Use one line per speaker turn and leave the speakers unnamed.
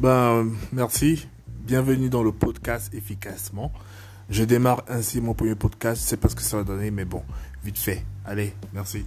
Ben, merci. Bienvenue dans le podcast efficacement. Je démarre ainsi mon premier podcast. C'est parce que ça va donner, mais bon, vite fait. Allez, merci.